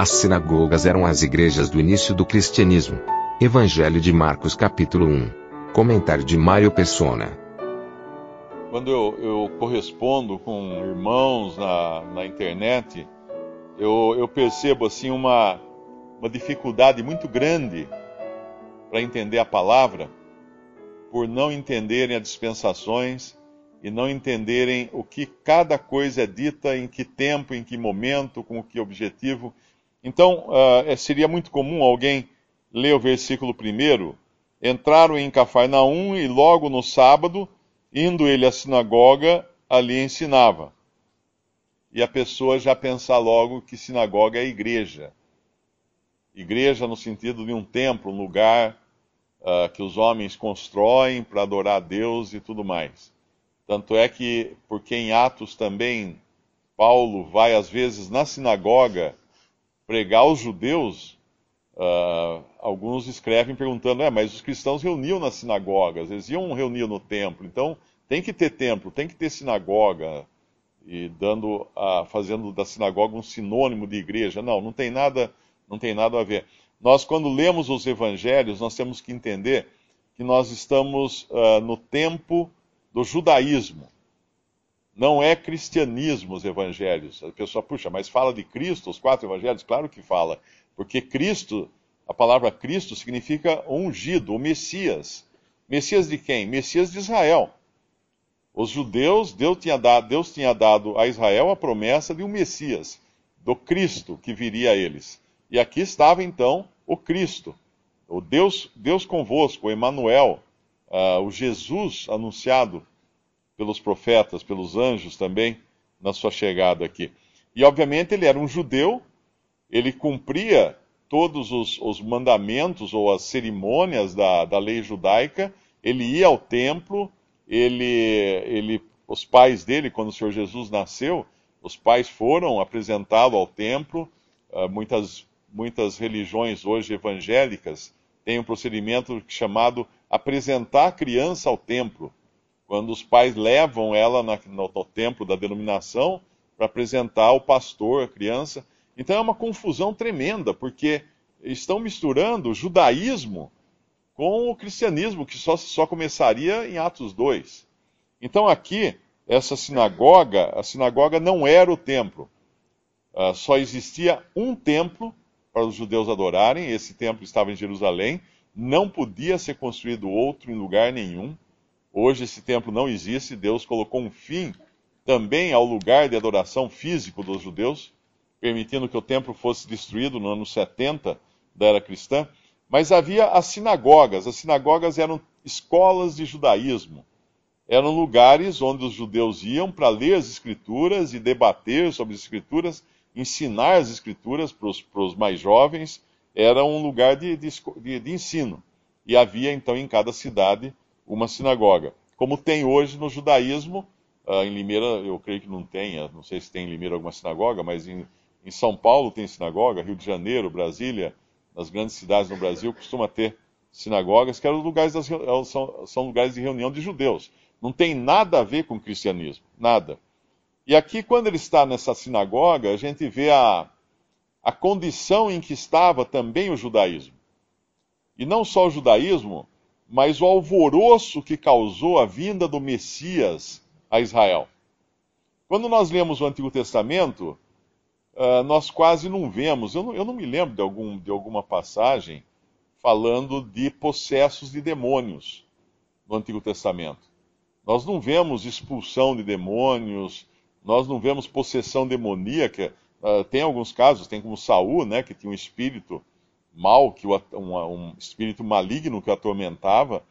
As sinagogas eram as igrejas do início do cristianismo. Evangelho de Marcos capítulo 1. Comentário de Mário Persona. Quando eu, eu correspondo com irmãos na, na internet, eu, eu percebo assim uma, uma dificuldade muito grande para entender a palavra, por não entenderem as dispensações e não entenderem o que cada coisa é dita, em que tempo, em que momento, com que objetivo. Então, uh, seria muito comum alguém ler o versículo primeiro, entraram em Cafarnaum e logo no sábado, indo ele à sinagoga, ali ensinava. E a pessoa já pensar logo que sinagoga é igreja. Igreja no sentido de um templo, um lugar uh, que os homens constroem para adorar a Deus e tudo mais. Tanto é que, porque em Atos também, Paulo vai às vezes na sinagoga pregar aos judeus, uh, alguns escrevem perguntando: é, mas os cristãos reuniam nas sinagogas, eles iam reunir no templo, então tem que ter templo, tem que ter sinagoga, e dando, uh, fazendo da sinagoga um sinônimo de igreja. Não, não tem nada, não tem nada a ver. Nós, quando lemos os evangelhos, nós temos que entender que nós estamos uh, no tempo do judaísmo não é cristianismo os evangelhos. A pessoa, puxa, mas fala de Cristo, os quatro evangelhos? Claro que fala. Porque Cristo, a palavra Cristo significa ungido, o Messias. Messias de quem? Messias de Israel. Os judeus, Deus tinha, dado, Deus tinha dado a Israel a promessa de um Messias, do Cristo que viria a eles. E aqui estava então o Cristo, o Deus, Deus convosco, o Emanuel, uh, o Jesus anunciado pelos profetas, pelos anjos também, na sua chegada aqui. E obviamente ele era um judeu, ele cumpria todos os, os mandamentos ou as cerimônias da, da lei judaica, ele ia ao templo, ele, ele, os pais dele, quando o Senhor Jesus nasceu, os pais foram apresentá-lo ao templo. Uh, muitas, muitas religiões hoje evangélicas têm um procedimento chamado apresentar a criança ao templo quando os pais levam ela na, no, no templo da denominação para apresentar ao pastor a criança. Então é uma confusão tremenda, porque estão misturando o judaísmo com o cristianismo, que só, só começaria em Atos 2. Então aqui, essa sinagoga, a sinagoga não era o templo. Uh, só existia um templo para os judeus adorarem, esse templo estava em Jerusalém, não podia ser construído outro em lugar nenhum. Hoje esse templo não existe, Deus colocou um fim também ao lugar de adoração físico dos judeus, permitindo que o templo fosse destruído no ano 70 da era cristã. Mas havia as sinagogas. As sinagogas eram escolas de judaísmo. Eram lugares onde os judeus iam para ler as escrituras e debater sobre as escrituras, ensinar as escrituras para os mais jovens. Era um lugar de, de, de ensino. E havia então em cada cidade uma sinagoga. Como tem hoje no judaísmo, uh, em Limeira eu creio que não tenha, não sei se tem em Limeira alguma sinagoga, mas em, em São Paulo tem sinagoga, Rio de Janeiro, Brasília, nas grandes cidades no Brasil costuma ter sinagogas que eram lugares das, são, são lugares de reunião de judeus. Não tem nada a ver com o cristianismo, nada. E aqui, quando ele está nessa sinagoga, a gente vê a, a condição em que estava também o judaísmo. E não só o judaísmo, mas o alvoroço que causou a vinda do Messias a Israel. Quando nós lemos o Antigo Testamento, uh, nós quase não vemos, eu não, eu não me lembro de, algum, de alguma passagem falando de possessos de demônios no Antigo Testamento. Nós não vemos expulsão de demônios, nós não vemos possessão demoníaca. Uh, tem alguns casos, tem como Saul, né, que tinha um espírito mal, que o, um, um, espírito maligno que o atormentava,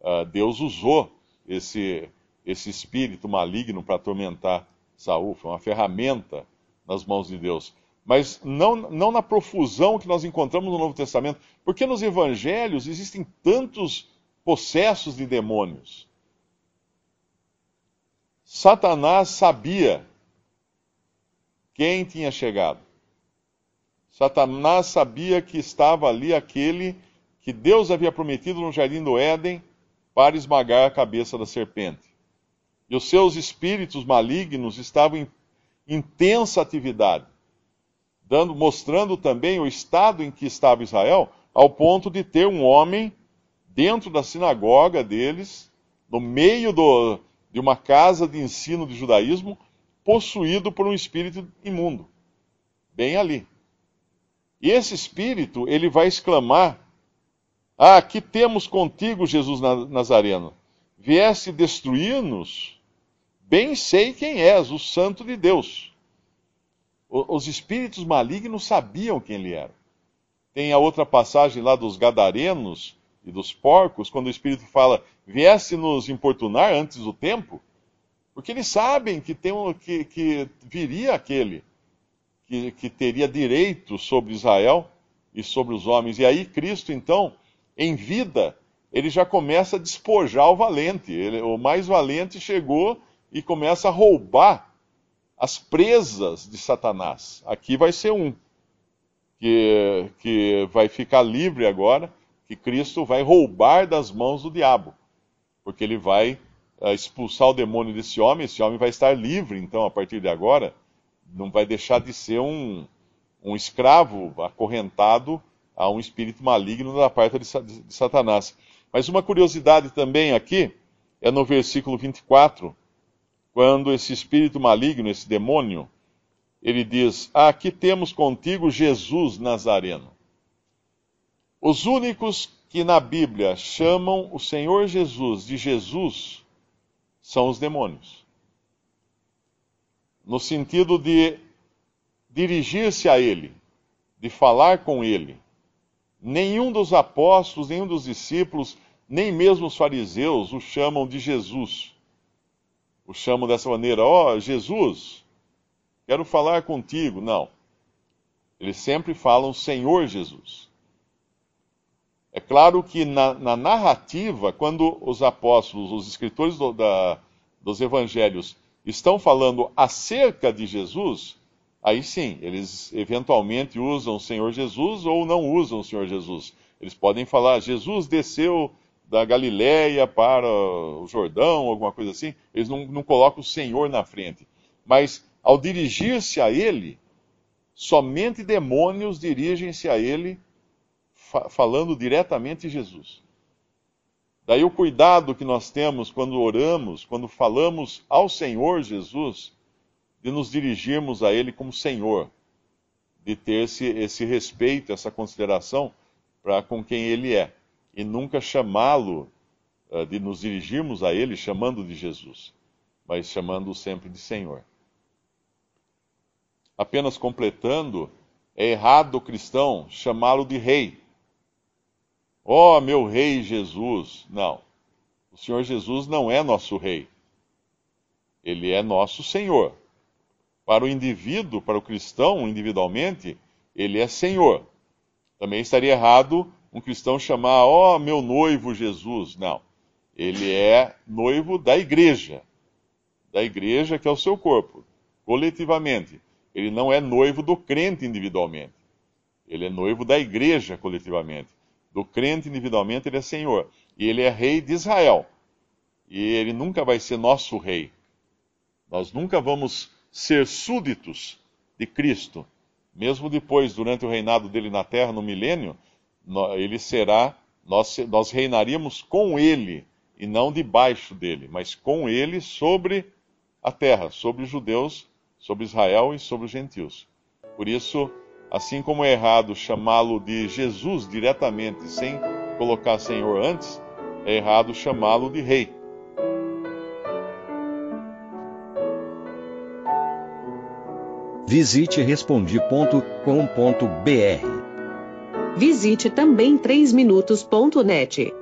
uh, Deus usou esse, esse espírito maligno para atormentar Saul, foi uma ferramenta nas mãos de Deus. Mas não, não na profusão que nós encontramos no Novo Testamento, porque nos evangelhos existem tantos possessos de demônios. Satanás sabia quem tinha chegado. Satanás sabia que estava ali aquele que Deus havia prometido no jardim do Éden para esmagar a cabeça da serpente. E os seus espíritos malignos estavam em intensa atividade, dando, mostrando também o estado em que estava Israel, ao ponto de ter um homem dentro da sinagoga deles, no meio do, de uma casa de ensino de judaísmo, possuído por um espírito imundo. Bem ali. E esse espírito, ele vai exclamar: Ah, que temos contigo, Jesus Nazareno? Vieste destruir-nos? Bem sei quem és, o Santo de Deus. Os espíritos malignos sabiam quem ele era. Tem a outra passagem lá dos Gadarenos e dos porcos, quando o Espírito fala: Vieste nos importunar antes do tempo? Porque eles sabem que, tem um, que, que viria aquele que, que teria direito sobre Israel e sobre os homens. E aí Cristo, então, em vida, ele já começa a despojar o valente. Ele, o mais valente chegou e começa a roubar as presas de Satanás. Aqui vai ser um que, que vai ficar livre agora, que Cristo vai roubar das mãos do diabo, porque ele vai uh, expulsar o demônio desse homem. Esse homem vai estar livre, então, a partir de agora não vai deixar de ser um, um escravo acorrentado a um espírito maligno da parte de, de Satanás. Mas uma curiosidade também aqui é no versículo 24, quando esse espírito maligno, esse demônio, ele diz: ah, Aqui temos contigo Jesus Nazareno. Os únicos que na Bíblia chamam o Senhor Jesus de Jesus são os demônios no sentido de dirigir-se a Ele, de falar com Ele. Nenhum dos apóstolos, nenhum dos discípulos, nem mesmo os fariseus o chamam de Jesus. O chamam dessa maneira: Ó oh, Jesus, quero falar contigo. Não. Eles sempre falam Senhor Jesus. É claro que na, na narrativa, quando os apóstolos, os escritores do, da, dos evangelhos, estão falando acerca de Jesus, aí sim, eles eventualmente usam o Senhor Jesus ou não usam o Senhor Jesus. Eles podem falar, Jesus desceu da Galiléia para o Jordão, alguma coisa assim. Eles não, não colocam o Senhor na frente. Mas ao dirigir-se a Ele, somente demônios dirigem-se a Ele, fa falando diretamente de Jesus. Daí o cuidado que nós temos quando oramos, quando falamos ao Senhor Jesus, de nos dirigirmos a Ele como Senhor, de ter esse, esse respeito, essa consideração para com quem Ele é, e nunca chamá-lo, uh, de nos dirigirmos a Ele chamando de Jesus, mas chamando-o sempre de Senhor. Apenas completando, é errado o cristão chamá-lo de Rei Ó oh, meu rei Jesus. Não. O Senhor Jesus não é nosso rei. Ele é nosso Senhor. Para o indivíduo, para o cristão individualmente, ele é Senhor. Também estaria errado um cristão chamar, ó oh, meu noivo Jesus. Não. Ele é noivo da igreja. Da igreja que é o seu corpo, coletivamente. Ele não é noivo do crente individualmente. Ele é noivo da igreja coletivamente do crente individualmente, ele é Senhor. E ele é rei de Israel. E ele nunca vai ser nosso rei. Nós nunca vamos ser súditos de Cristo. Mesmo depois, durante o reinado dele na terra, no milênio, ele será, nós, nós reinaríamos com ele, e não debaixo dele, mas com ele sobre a terra, sobre os judeus, sobre Israel e sobre os gentios. Por isso, Assim como é errado chamá-lo de Jesus diretamente, sem colocar Senhor antes, é errado chamá-lo de Rei. Visite respondi.com.br. Visite também 3minutos.net.